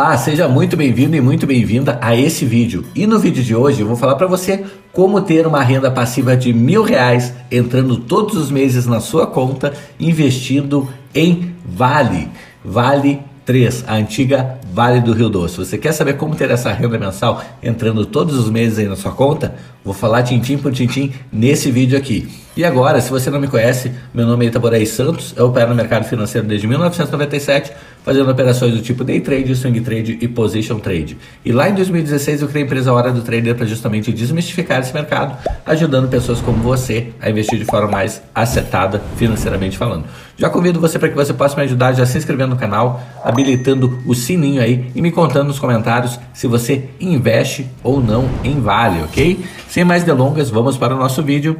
Olá, seja muito bem-vindo e muito bem-vinda a esse vídeo. E no vídeo de hoje eu vou falar para você como ter uma renda passiva de mil reais entrando todos os meses na sua conta, investindo em Vale. Vale 3, a antiga Vale do Rio Doce. Você quer saber como ter essa renda mensal entrando todos os meses aí na sua conta? Vou falar tintim por tintim nesse vídeo aqui. E agora, se você não me conhece, meu nome é Itaborei Santos, eu opero no mercado financeiro desde 1997, fazendo operações do tipo day trade, swing trade e position trade. E lá em 2016 eu criei a empresa Hora do Trader para justamente desmistificar esse mercado, ajudando pessoas como você a investir de forma mais acertada financeiramente falando. Já convido você para que você possa me ajudar já se inscrevendo no canal, habilitando o sininho aí e me contando nos comentários se você investe ou não em Vale, ok? Sem mais delongas, vamos para o nosso vídeo.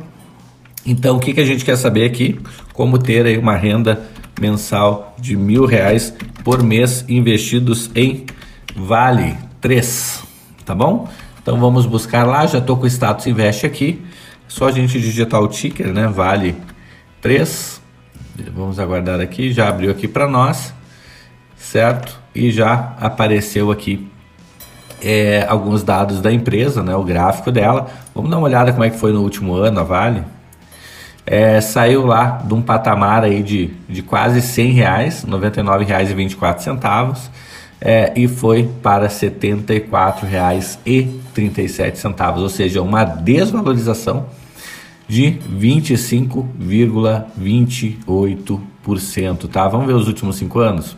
Então, o que, que a gente quer saber aqui? Como ter aí uma renda mensal de mil reais por mês investidos em Vale 3, tá bom? Então vamos buscar lá, já estou com o status investe aqui, só a gente digitar o ticker, né? Vale 3, vamos aguardar aqui, já abriu aqui para nós, certo? E já apareceu aqui é, alguns dados da empresa, né? O gráfico dela. Vamos dar uma olhada como é que foi no último ano a Vale é, saiu lá de um patamar aí de, de quase 100 reais, R$ 99,24, é, e foi para R$ 74,37, ou seja, uma desvalorização de 25,28%, tá? Vamos ver os últimos cinco anos?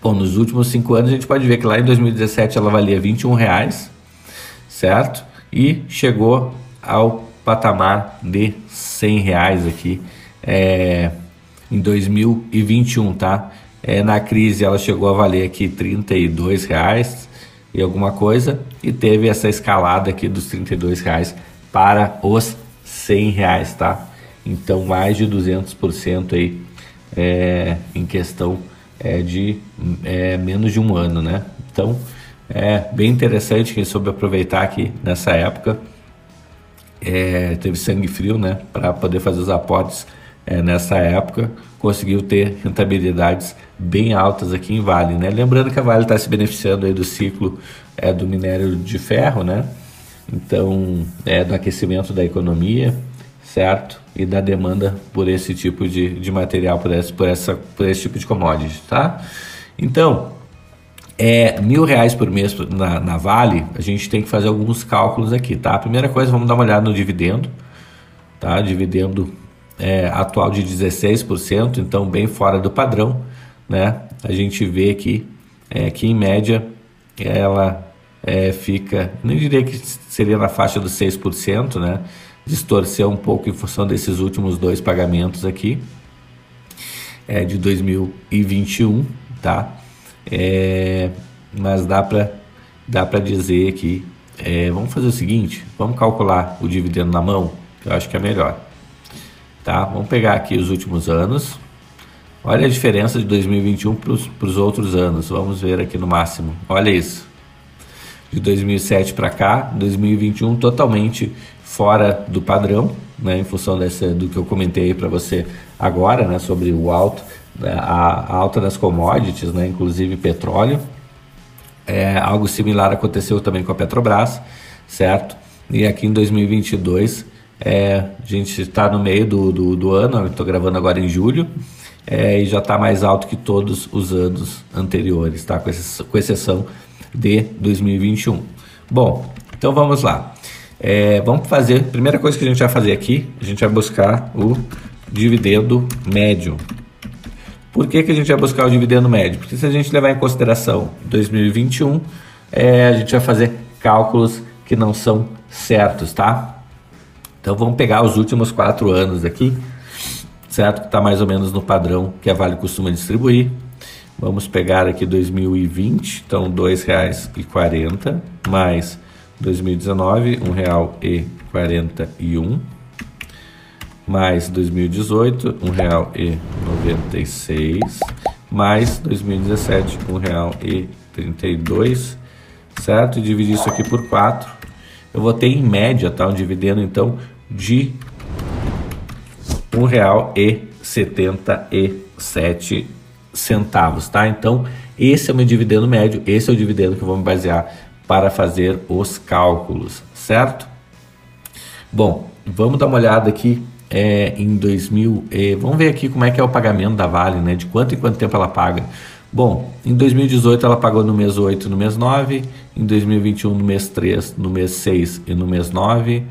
Bom, nos últimos cinco anos a gente pode ver que lá em 2017 ela valia 21 reais, certo? E chegou ao patamar de 100 reais aqui é, em 2021, tá? É, na crise ela chegou a valer aqui 32 reais e alguma coisa e teve essa escalada aqui dos 32 reais para os 100 reais, tá? Então mais de 200% aí é, em questão é, de é, menos de um ano, né? Então é bem interessante quem soube aproveitar aqui nessa época é, teve sangue frio né, para poder fazer os aportes é, nessa época, conseguiu ter rentabilidades bem altas aqui em Vale. Né? Lembrando que a Vale está se beneficiando aí do ciclo é, do minério de ferro, né? então é, do aquecimento da economia, certo? E da demanda por esse tipo de, de material, por esse, por, essa, por esse tipo de commodity, tá? Então, é mil reais por mês na, na, Vale, a gente tem que fazer alguns cálculos aqui, tá? A primeira coisa, vamos dar uma olhada no dividendo, tá? Dividendo é, atual de 16%, então bem fora do padrão, né? A gente vê aqui é, que em média ela é, fica, não diria que seria na faixa dos 6%, né? Distorceu um pouco em função desses últimos dois pagamentos aqui, é, de 2021, tá? É, mas dá para dá para dizer que é, vamos fazer o seguinte, vamos calcular o dividendo na mão, que eu acho que é melhor. Tá? Vamos pegar aqui os últimos anos. Olha a diferença de 2021 para os outros anos. Vamos ver aqui no máximo. Olha isso. De 2007 para cá, 2021 totalmente fora do padrão, né, em função dessa, do que eu comentei para você agora, né, sobre o alto né, a alta das commodities, né, inclusive petróleo. É, algo similar aconteceu também com a Petrobras, certo? E aqui em 2022, é, a gente está no meio do, do, do ano, estou gravando agora em julho, é, e já está mais alto que todos os anos anteriores, tá? com, com exceção de 2021. Bom, então vamos lá. É, vamos fazer, primeira coisa que a gente vai fazer aqui, a gente vai buscar o dividendo médio, por que, que a gente vai buscar o dividendo médio? Porque se a gente levar em consideração 2021, é, a gente vai fazer cálculos que não são certos, tá? Então vamos pegar os últimos quatro anos aqui, certo? Que está mais ou menos no padrão que a Vale costuma distribuir. Vamos pegar aqui 2020, então R$ 2,40 mais 2019, R$ 1,41 mais 2018, R$ 1,96, mais 2017, R$ 1,32, certo? E dividir isso aqui por 4, eu vou ter em média, tá? Um dividendo, então, de R$ 1,77 centavos, tá? Então, esse é o meu dividendo médio, esse é o dividendo que eu vou me basear para fazer os cálculos, certo? Bom, vamos dar uma olhada aqui é, em 2000, é, vamos ver aqui como é que é o pagamento da Vale, né? De quanto em quanto tempo ela paga. Bom, em 2018 ela pagou no mês 8 no mês 9, em 2021 no mês 3, no mês 6 e no mês 9,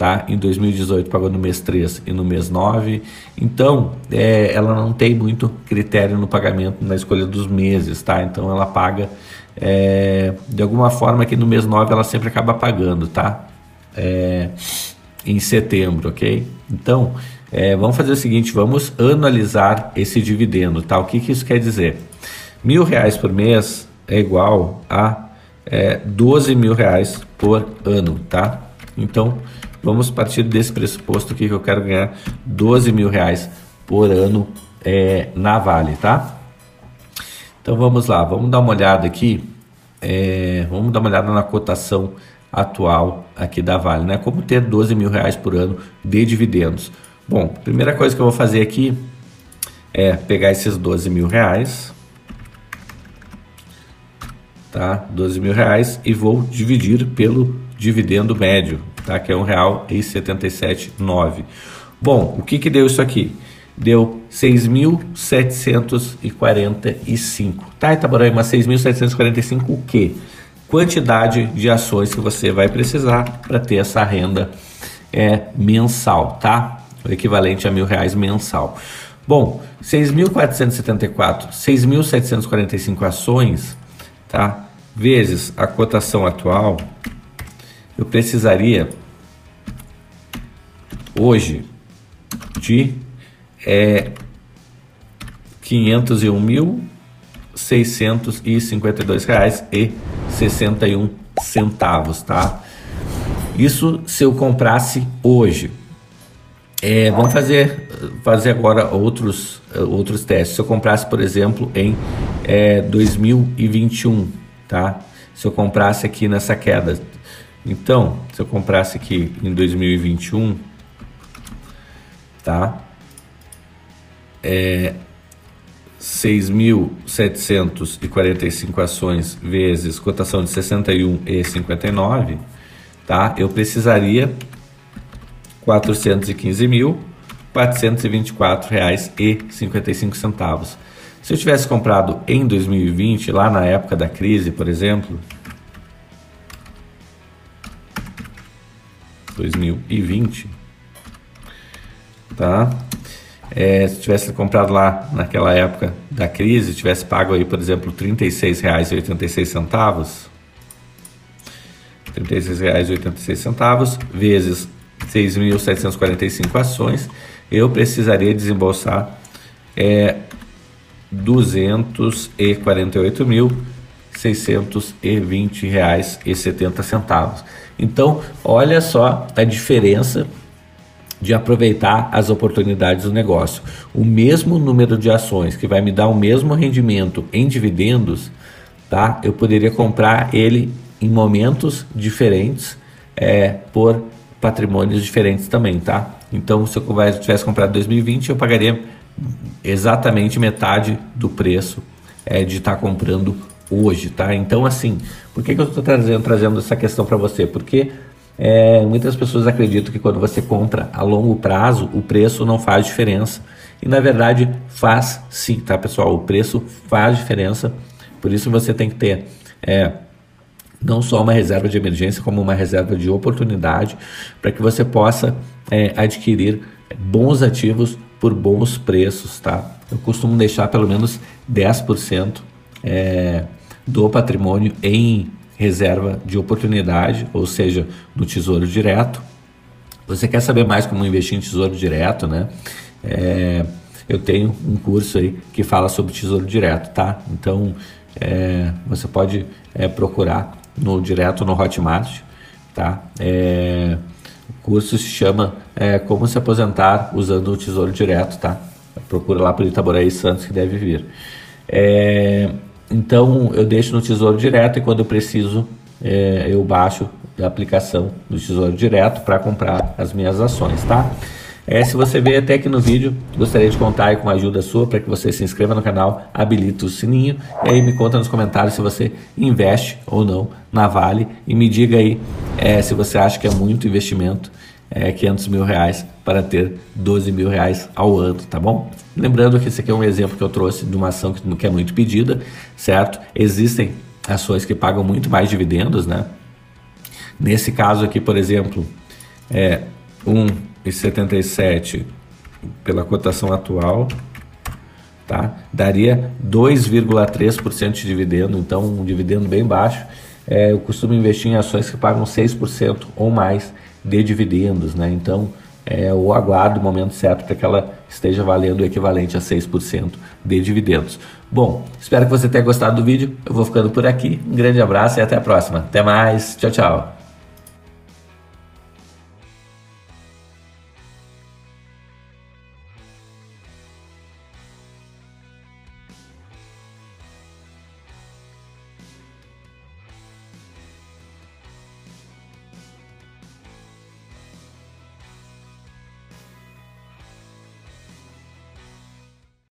tá? Em 2018 pagou no mês 3 e no mês 9. Então, é, ela não tem muito critério no pagamento na escolha dos meses, tá? Então ela paga é, de alguma forma que no mês 9 ela sempre acaba pagando, tá? É, em setembro, ok? Então, é, vamos fazer o seguinte, vamos anualizar esse dividendo, tá? O que, que isso quer dizer? Mil reais por mês é igual a é, 12 mil reais por ano, tá? Então, vamos partir desse pressuposto aqui que eu quero ganhar 12 mil reais por ano é, na Vale, tá? Então vamos lá, vamos dar uma olhada aqui, é, vamos dar uma olhada na cotação atual aqui da Vale, né? Como ter 12 mil reais por ano de dividendos. Bom, primeira coisa que eu vou fazer aqui é pegar esses 12 mil reais, tá? 12 mil reais e vou dividir pelo dividendo médio, tá? Que é um real e 77,9. Bom, o que que deu isso aqui? Deu 6.745, tá? Itaboraí, mas 6.745 o quê? Quantidade de ações que você vai precisar para ter essa renda é mensal, tá? O equivalente a mil reais mensal. Bom, 6.474, 6.745 ações tá? vezes a cotação atual, eu precisaria hoje de é, 501.652 reais e 61 centavos, tá? Isso se eu comprasse hoje. É, vamos fazer, fazer agora outros, outros testes. Se eu comprasse, por exemplo, em é, 2021, tá? Se eu comprasse aqui nessa queda. Então, se eu comprasse aqui em 2021, tá? É 6.745 ações vezes cotação de 61,59, tá? Eu precisaria 415.424 reais e 55 centavos. Se eu tivesse comprado em 2020, lá na época da crise, por exemplo, 2020, tá? É, se tivesse comprado lá naquela época da crise, tivesse pago aí, por exemplo, R$ 36,86, R$ 36,86 vezes 6.745 ações, eu precisaria desembolsar é, 248.620 reais e 70 centavos. Então, olha só a diferença de aproveitar as oportunidades do negócio. O mesmo número de ações que vai me dar o mesmo rendimento em dividendos, tá? Eu poderia comprar ele em momentos diferentes é, por patrimônios diferentes também, tá? Então, se eu tivesse comprado em 2020, eu pagaria exatamente metade do preço é, de estar tá comprando hoje, tá? Então, assim, por que, que eu estou trazendo, trazendo essa questão para você? Porque é, muitas pessoas acreditam que quando você compra a longo prazo, o preço não faz diferença. E na verdade faz sim, tá pessoal? O preço faz diferença. Por isso você tem que ter é, não só uma reserva de emergência, como uma reserva de oportunidade, para que você possa é, adquirir bons ativos por bons preços, tá? Eu costumo deixar pelo menos 10% é, do patrimônio em reserva de oportunidade, ou seja, no Tesouro Direto. Você quer saber mais como investir em Tesouro Direto, né? É, eu tenho um curso aí que fala sobre Tesouro Direto, tá? Então é, você pode é, procurar no direto no Hotmart, tá? É, o curso se chama é, Como se aposentar usando o Tesouro Direto, tá? Procura lá para Itaboraí Santos que deve vir. É, então eu deixo no Tesouro Direto e quando eu preciso é, eu baixo a aplicação do Tesouro Direto para comprar as minhas ações, tá? É, se você veio até aqui no vídeo, gostaria de contar com a ajuda sua para que você se inscreva no canal, habilite o sininho e aí me conta nos comentários se você investe ou não na Vale e me diga aí é, se você acha que é muito investimento, é, 500 mil reais para ter 12 mil reais ao ano, tá bom? Lembrando que esse aqui é um exemplo que eu trouxe de uma ação que é muito pedida, certo? Existem ações que pagam muito mais dividendos, né? Nesse caso aqui, por exemplo, é 1,77 pela cotação atual, tá? Daria 2,3% de dividendo, então um dividendo bem baixo. É, eu costumo investir em ações que pagam 6% ou mais de dividendos, né? Então, é, eu aguardo o momento certo para que ela esteja valendo o equivalente a 6% de dividendos. Bom, espero que você tenha gostado do vídeo. Eu vou ficando por aqui. Um grande abraço e até a próxima. Até mais. Tchau, tchau.